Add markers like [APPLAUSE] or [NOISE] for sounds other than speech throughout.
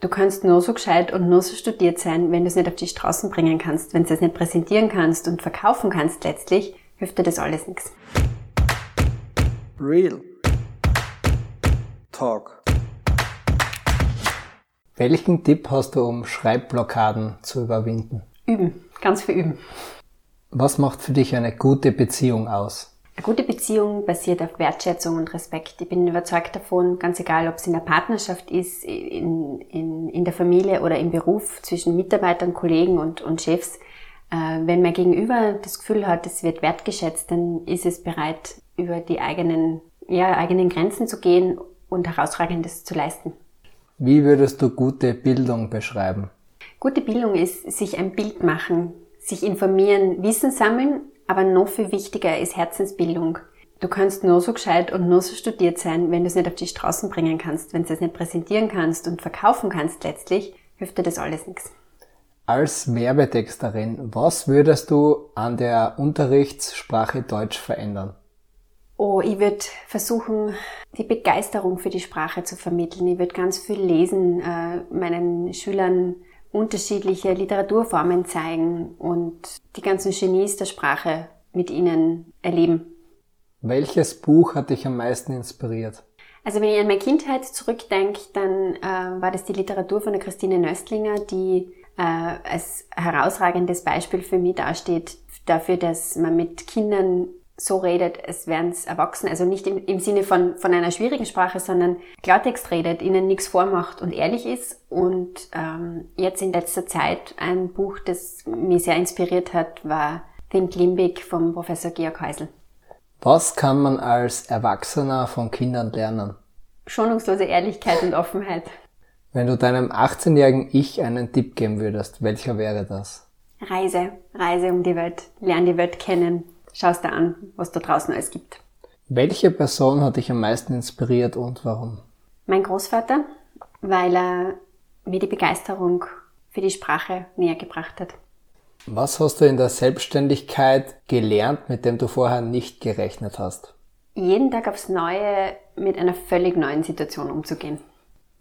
Du kannst nur so gescheit und nur so studiert sein, wenn du es nicht auf die Straßen bringen kannst, wenn du es nicht präsentieren kannst und verkaufen kannst letztlich, hilft dir das alles nichts. Real Talk. Welchen Tipp hast du, um Schreibblockaden zu überwinden? Üben, ganz viel üben. Was macht für dich eine gute Beziehung aus? Eine gute Beziehung basiert auf Wertschätzung und Respekt. Ich bin überzeugt davon, ganz egal, ob es in der Partnerschaft ist, in, in, in der Familie oder im Beruf zwischen Mitarbeitern, Kollegen und, und Chefs, äh, wenn mein Gegenüber das Gefühl hat, es wird wertgeschätzt, dann ist es bereit, über die eigenen, ja, eigenen Grenzen zu gehen und herausragendes zu leisten. Wie würdest du gute Bildung beschreiben? Gute Bildung ist sich ein Bild machen, sich informieren, Wissen sammeln, aber noch viel wichtiger ist Herzensbildung. Du kannst nur so gescheit und nur so studiert sein, wenn du es nicht auf die Straßen bringen kannst, wenn du es nicht präsentieren kannst und verkaufen kannst letztlich, hilft dir das alles nichts. Als Werbetexterin, was würdest du an der Unterrichtssprache Deutsch verändern? Oh, ich würde versuchen, die Begeisterung für die Sprache zu vermitteln. Ich würde ganz viel lesen, äh, meinen Schülern unterschiedliche Literaturformen zeigen und die ganzen Genies der Sprache mit ihnen erleben. Welches Buch hat dich am meisten inspiriert? Also wenn ich an meine Kindheit zurückdenke, dann äh, war das die Literatur von der Christine Nöstlinger, die äh, als herausragendes Beispiel für mich dasteht, dafür, dass man mit Kindern so redet, es wären es Erwachsene, also nicht im, im Sinne von, von einer schwierigen Sprache, sondern Klartext redet, ihnen nichts vormacht und ehrlich ist. Und ähm, jetzt in letzter Zeit ein Buch, das mich sehr inspiriert hat, war Think Limbig vom Professor Georg Heusel. Was kann man als Erwachsener von Kindern lernen? Schonungslose Ehrlichkeit und Offenheit. Wenn du deinem 18-jährigen Ich einen Tipp geben würdest, welcher wäre das? Reise, Reise um die Welt, lern die Welt kennen, schaust dir an, was da draußen alles gibt. Welche Person hat dich am meisten inspiriert und warum? Mein Großvater, weil er mir die Begeisterung für die Sprache näher gebracht hat. Was hast du in der Selbstständigkeit gelernt, mit dem du vorher nicht gerechnet hast? Jeden Tag aufs Neue mit einer völlig neuen Situation umzugehen.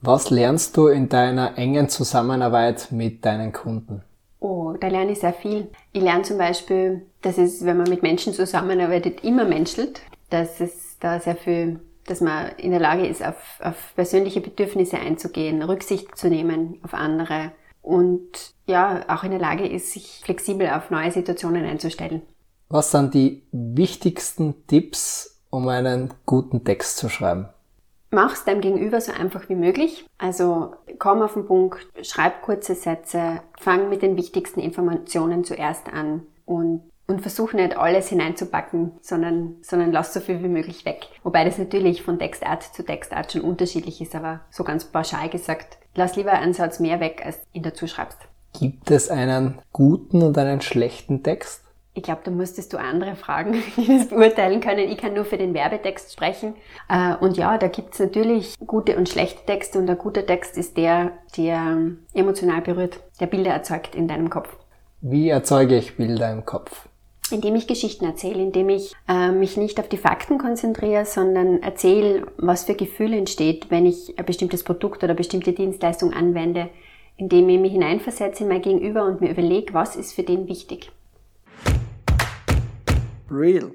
Was lernst du in deiner engen Zusammenarbeit mit deinen Kunden? Oh, da lerne ich sehr viel. Ich lerne zum Beispiel, dass es, wenn man mit Menschen zusammenarbeitet, immer menschelt, dass es da sehr viel, dass man in der Lage ist, auf, auf persönliche Bedürfnisse einzugehen, Rücksicht zu nehmen auf andere und ja, auch in der Lage ist, sich flexibel auf neue Situationen einzustellen. Was sind die wichtigsten Tipps, um einen guten Text zu schreiben? Mach's deinem Gegenüber so einfach wie möglich. Also komm auf den Punkt, schreib kurze Sätze, fang mit den wichtigsten Informationen zuerst an und, und versuch nicht alles hineinzupacken, sondern, sondern lass so viel wie möglich weg. Wobei das natürlich von Textart zu Textart schon unterschiedlich ist, aber so ganz pauschal gesagt, lass lieber einen Satz mehr weg, als ihn dazu schreibst. Gibt es einen guten und einen schlechten Text? Ich glaube, da müsstest du andere fragen, [LAUGHS] die das beurteilen können. Ich kann nur für den Werbetext sprechen. Äh, und ja, da gibt's natürlich gute und schlechte Texte. Und ein guter Text ist der, der emotional berührt, der Bilder erzeugt in deinem Kopf. Wie erzeuge ich Bilder im Kopf? Indem ich Geschichten erzähle, indem ich äh, mich nicht auf die Fakten konzentriere, sondern erzähle, was für Gefühle entsteht, wenn ich ein bestimmtes Produkt oder bestimmte Dienstleistung anwende, indem ich mich hineinversetze in mein Gegenüber und mir überlege, was ist für den wichtig. Real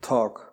Talk.